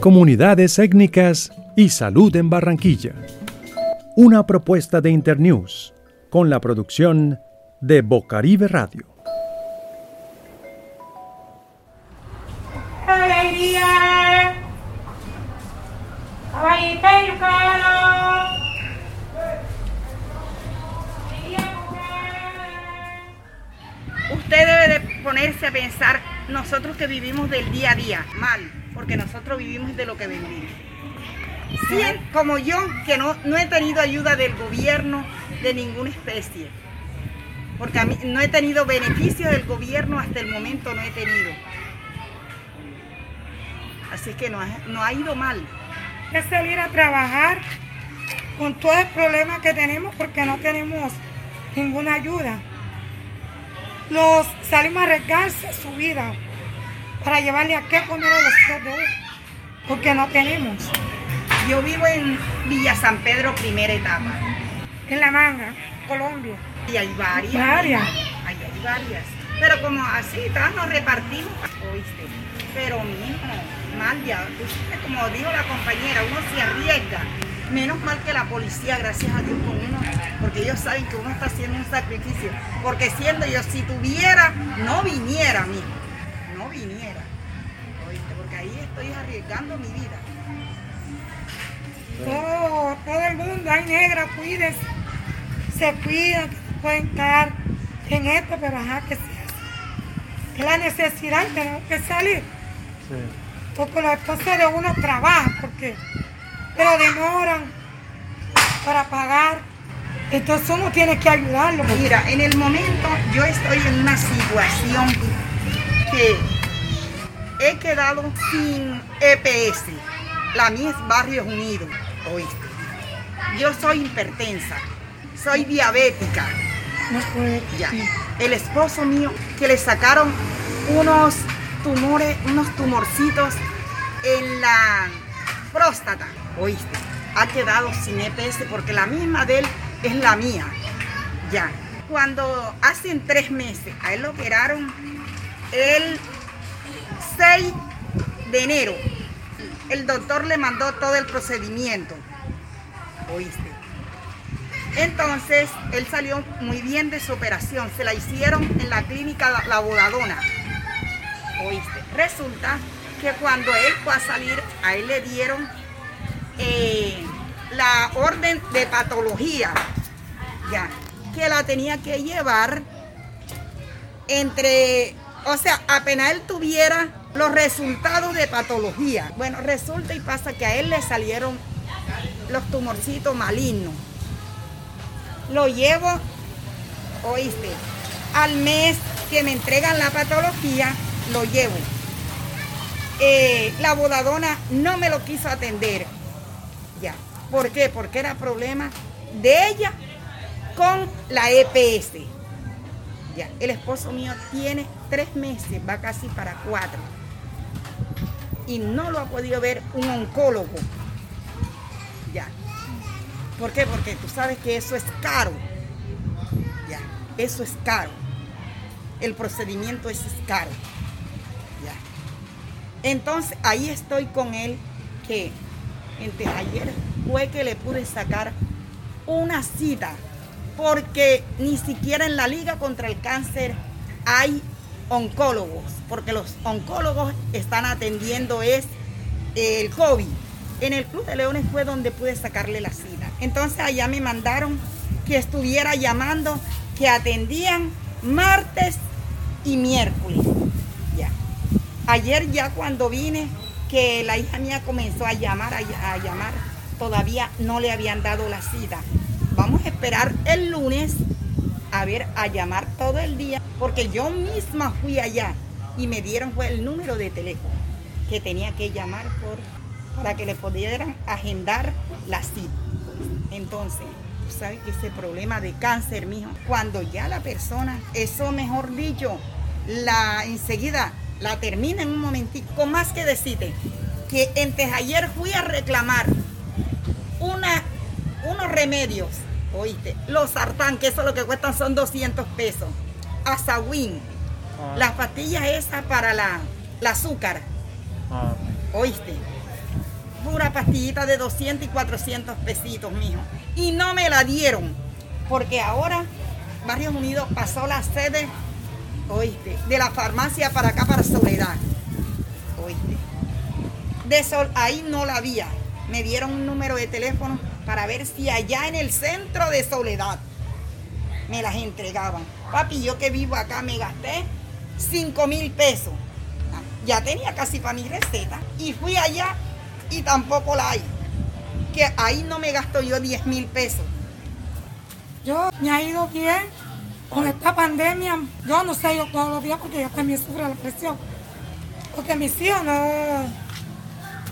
Comunidades étnicas y salud en Barranquilla. Una propuesta de Internews con la producción de Bocaribe Radio. Usted debe de ponerse a pensar, nosotros que vivimos del día a día, mal, porque nosotros vivimos de lo que vendimos. Como yo, que no, no he tenido ayuda del gobierno de ninguna especie, porque a mí no he tenido beneficio del gobierno hasta el momento, no he tenido. Así que no, no ha ido mal. es salir a trabajar con todo el problema que tenemos porque no tenemos ninguna ayuda. Los salimos a arriesgarse su vida para llevarle a qué comer a los hijos de uno, porque no tenemos. Yo vivo en Villa San Pedro, primera etapa. En La Manga, Colombia. Y hay varias. Varias. Hay, hay varias. Pero como así, todas nos repartimos, oíste. Pero mijo, mal ya. Como dijo la compañera, uno se arriesga. Menos mal que la policía, gracias a Dios, con uno, porque ellos saben que uno está haciendo un sacrificio. Porque siendo yo, si tuviera, no viniera, mijo. No viniera. Arriesgando mi vida. Todo, todo el mundo, hay negra, cuídense. Se cuidan, que pueden estar en esto, pero ajá, que se la necesidad, tenemos que salir. Porque los esposos de uno trabajan, porque pero demoran para pagar. Entonces uno tiene que ayudarlo. Mira, en el momento yo estoy en una situación que he quedado sin EPS. La mía es Barrios Unidos, oíste. Yo soy hipertensa, soy diabética, no puede. ya. El esposo mío que le sacaron unos tumores, unos tumorcitos en la próstata, oíste. Ha quedado sin EPS porque la misma de él es la mía. Ya. Cuando hacen tres meses, a él lo operaron el 6 de enero. El doctor le mandó todo el procedimiento. ¿Oíste? Entonces, él salió muy bien de su operación. Se la hicieron en la clínica La, Bodadona. ¿Oíste? Resulta que cuando él fue a salir, a él le dieron eh, la orden de patología. Ya. Que la tenía que llevar entre, o sea, apenas él tuviera los resultados de patología. Bueno, resulta y pasa que a él le salieron los tumorcitos malignos. Lo llevo, oíste, al mes que me entregan la patología, lo llevo. Eh, la bodadona no me lo quiso atender. Ya. ¿Por qué? Porque era problema de ella con la EPS. Ya. El esposo mío tiene tres meses, va casi para cuatro. Y no lo ha podido ver un oncólogo. Ya. ¿Por qué? Porque tú sabes que eso es caro. Ya. Eso es caro. El procedimiento es caro. Ya. Entonces ahí estoy con él que entre ayer fue que le pude sacar una cita porque ni siquiera en la Liga contra el Cáncer hay oncólogos, porque los oncólogos están atendiendo es el COVID. En el Club de Leones fue donde pude sacarle la cita. Entonces allá me mandaron que estuviera llamando, que atendían martes y miércoles. Ya. Ayer ya cuando vine, que la hija mía comenzó a llamar, a, a llamar, todavía no le habían dado la cita. Vamos a esperar el lunes a ver, a llamar todo el día, porque yo misma fui allá y me dieron fue el número de teléfono que tenía que llamar por, para que le pudieran agendar la cita. Entonces, sabes que ese problema de cáncer, mijo, cuando ya la persona, eso mejor dicho, la enseguida la termina en un momentito, con más que decirte que antes ayer fui a reclamar una, unos remedios, oíste, los sartán, que eso lo que cuestan son 200 pesos, Azawin, las pastillas esas para la, la azúcar, Ah, oíste, pura pastillita de 200 y 400 pesitos, mijo. Y no me la dieron, porque ahora Barrios Unidos pasó la sede, oíste, de la farmacia para acá, para Soledad. Oíste. De Sol, ahí no la había. Me dieron un número de teléfono para ver si allá en el centro de Soledad me las entregaban. Papi, yo que vivo acá me gasté 5 mil pesos. Ah, ya tenía casi para mi receta. Y fui allá y tampoco la hay. Que ahí no me gasto yo 10 mil pesos. Yo me ha ido bien con esta pandemia. Yo no sé yo todos los días porque yo también sufro la presión. Porque mis hijos no,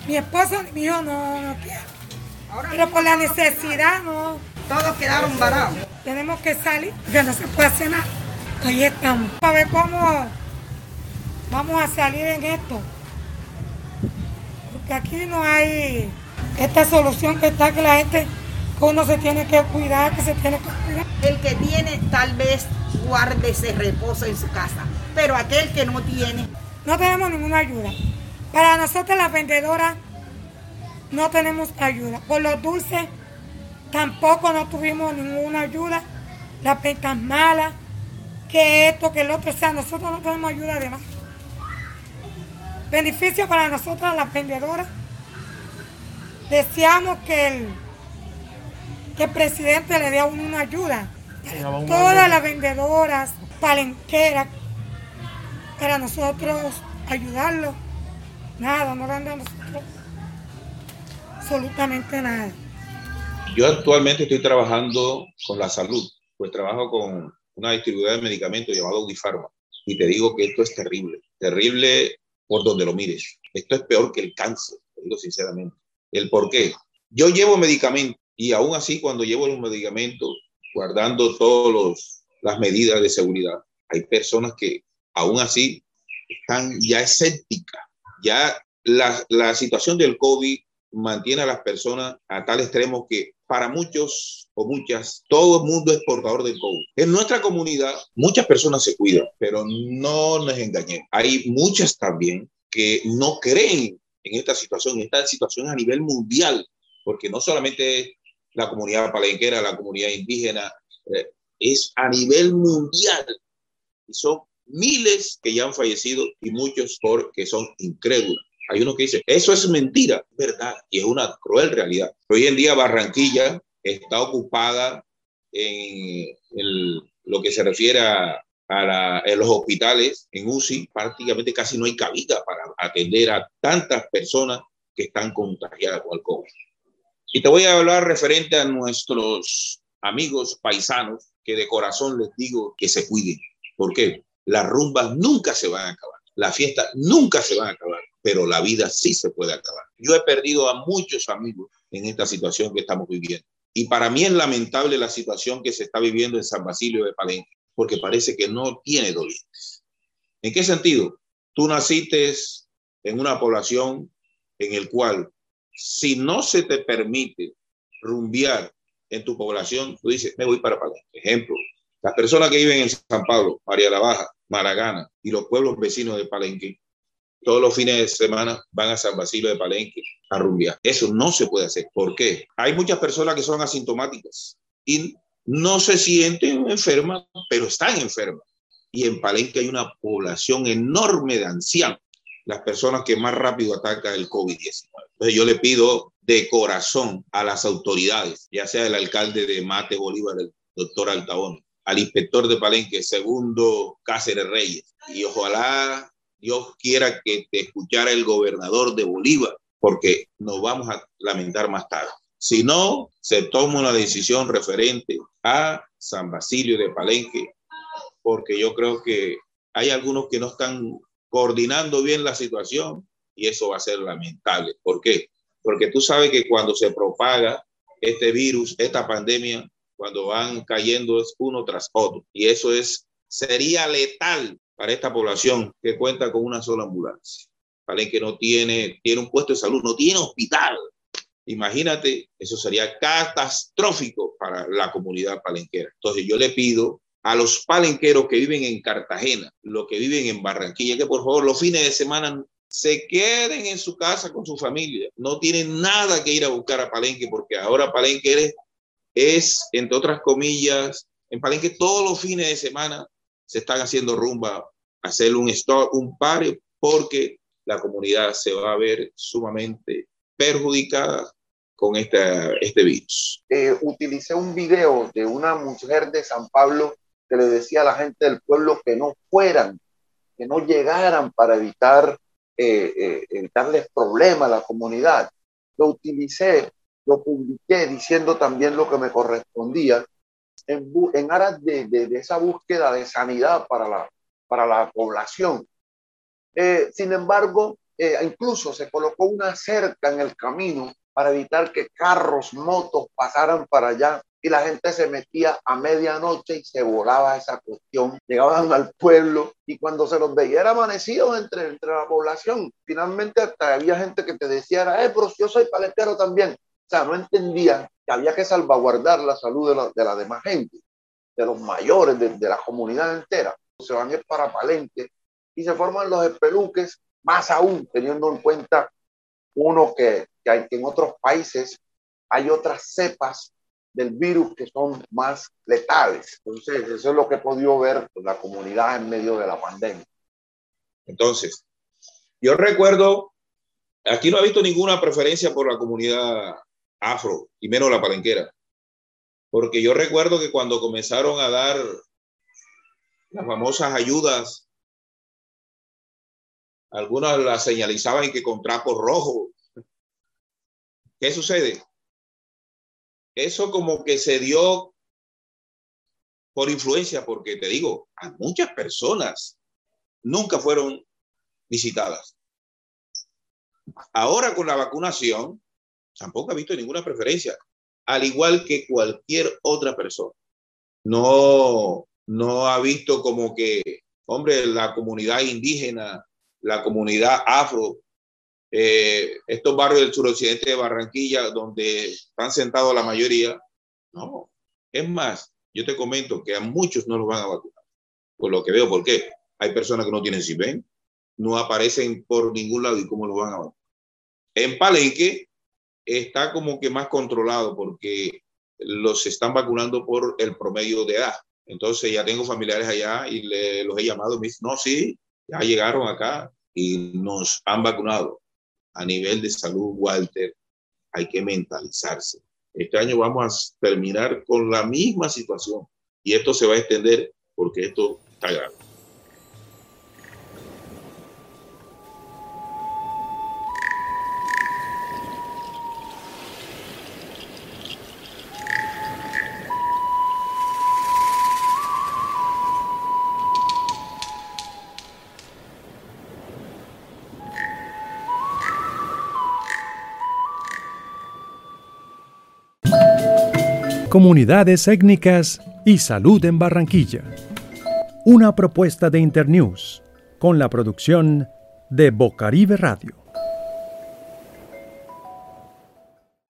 mi esposo ni mi hijo no, no quieren. Pero por la necesidad no. Todos quedaron varados. Tenemos que salir, que no se puede hacer nada. Ahí estamos. A ver cómo vamos a salir en esto. Porque aquí no hay esta solución que está que la gente, uno se tiene que cuidar, que se tiene que cuidar. El que tiene tal vez guarde ese reposo en su casa, pero aquel que no tiene. No tenemos ninguna ayuda. Para nosotros las vendedoras no tenemos ayuda. Por los dulces tampoco no tuvimos ninguna ayuda. Las ventas malas, que esto, que el otro, o sea, nosotros no tenemos ayuda de nada. Beneficio para nosotras las vendedoras. Deseamos que el, que el presidente le dé a uno una ayuda. Todas las vendedoras, palenqueras, para nosotros ayudarlos. Nada, no dan a nosotros absolutamente nada. Yo actualmente estoy trabajando con la salud, pues trabajo con una distribuidora de medicamentos llamada Audifarma. Y te digo que esto es terrible, terrible por donde lo mires. Esto es peor que el cáncer, te digo sinceramente. ¿El por qué? Yo llevo medicamentos y aún así cuando llevo los medicamentos, guardando todas las medidas de seguridad, hay personas que aún así están ya escépticas. Ya la, la situación del COVID mantiene a las personas a tal extremo que para muchos o muchas, todo el mundo es portador del COVID. En nuestra comunidad, muchas personas se cuidan, pero no nos engañemos. Hay muchas también que no creen en esta situación, en esta situación a nivel mundial, porque no solamente la comunidad palenquera, la comunidad indígena, eh, es a nivel mundial. Y son miles que ya han fallecido y muchos porque son incrédulos. Hay uno que dice, eso es mentira, verdad, y es una cruel realidad. Hoy en día Barranquilla está ocupada en lo que se refiere a, en los hospitales, en UCI, prácticamente casi no hay cabida para atender a tantas personas que están contagiadas con el COVID. Y te voy a hablar referente a nuestros amigos paisanos que de corazón les digo que se cuiden. ¿Por qué? Las rumbas nunca se van a acabar. Las fiestas nunca se van a acabar pero la vida sí se puede acabar. Yo he perdido a muchos amigos en esta situación que estamos viviendo. Y para mí es lamentable la situación que se está viviendo en San Basilio de Palenque, porque parece que no tiene dolientes. ¿En qué sentido? Tú naciste en una población en el cual, si no se te permite rumbear en tu población, tú dices, me voy para Palenque. Ejemplo, las personas que viven en San Pablo, María la Baja, Maragana y los pueblos vecinos de Palenque todos los fines de semana van a San Basilio de Palenque a rumbear. Eso no se puede hacer. ¿Por qué? Hay muchas personas que son asintomáticas y no se sienten enfermas, pero están enfermas. Y en Palenque hay una población enorme de ancianos, las personas que más rápido atacan el COVID-19. Entonces yo le pido de corazón a las autoridades, ya sea el alcalde de Mate Bolívar, el doctor Altaón, al inspector de Palenque, segundo Cáceres Reyes, y ojalá Dios quiera que te escuchara el gobernador de Bolívar, porque nos vamos a lamentar más tarde. Si no, se toma una decisión referente a San Basilio de Palenque, porque yo creo que hay algunos que no están coordinando bien la situación y eso va a ser lamentable. ¿Por qué? Porque tú sabes que cuando se propaga este virus, esta pandemia, cuando van cayendo uno tras otro y eso es sería letal para esta población que cuenta con una sola ambulancia. que no tiene, tiene un puesto de salud, no tiene hospital. Imagínate, eso sería catastrófico para la comunidad palenquera. Entonces yo le pido a los palenqueros que viven en Cartagena, los que viven en Barranquilla, que por favor los fines de semana se queden en su casa con su familia. No tienen nada que ir a buscar a Palenque porque ahora Palenque es, entre otras comillas, en Palenque todos los fines de semana se están haciendo rumba, hacer un stop, un pare, porque la comunidad se va a ver sumamente perjudicada con este, este virus. Eh, utilicé un video de una mujer de San Pablo que le decía a la gente del pueblo que no fueran, que no llegaran para evitar eh, eh, darles problemas a la comunidad. Lo utilicé, lo publiqué diciendo también lo que me correspondía en, aras de, de, esa búsqueda de sanidad para la, para la población. Eh, sin embargo, incluso se colocó una cerca en el camino para evitar que carros, motos pasaran para allá y la gente se metía a medianoche y se volaba esa cuestión. Llegaban al pueblo y cuando se los veía era amanecido entre, entre la población. Finalmente hasta había gente que te decía, eh, pero yo soy paletero también. O sea, no entendían que había que salvaguardar la salud de la, de la demás gente, de los mayores, de, de la comunidad entera. Se van ir para Palenque y se forman los espeluques, más aún teniendo en cuenta uno que, que, en otros países hay otras cepas del virus que son más letales. Entonces, eso es lo que he podido ver con la comunidad en medio de la pandemia. Entonces, yo recuerdo, aquí no he visto ninguna preferencia por la comunidad afro, y menos la palenquera, porque yo recuerdo que cuando comenzaron a dar las famosas ayudas, algunas las señalizaban que con trapos rojos. ¿Qué sucede? eso como que se dio por influencia, porque te digo, a muchas personas nunca fueron visitadas. Ahora con la vacunación, tampoco ha visto ninguna preferencia, al igual que cualquier otra persona. No, no ha visto como que, hombre, la comunidad indígena, la comunidad afro, eh, estos barrios del suroccidente de Barranquilla, donde están sentados la mayoría, no. Es más, yo te comento que a muchos no los van a vacunar, por lo que veo, ¿por qué? Hay personas que no tienen CIBEN, no aparecen por ningún lado y cómo los van a vacunar. En Palenque está como que más controlado porque los están vacunando por el promedio de edad. Entonces ya tengo familiares allá y los he llamado y me dicen, no, sí, ya llegaron acá y nos han vacunado a nivel de salud, Walter, hay que mentalizarse. Este año vamos a terminar con la misma situación y esto se va a extender porque esto está grave. Comunidades étnicas y salud en Barranquilla. Una propuesta de Internews con la producción de Bocaribe Radio.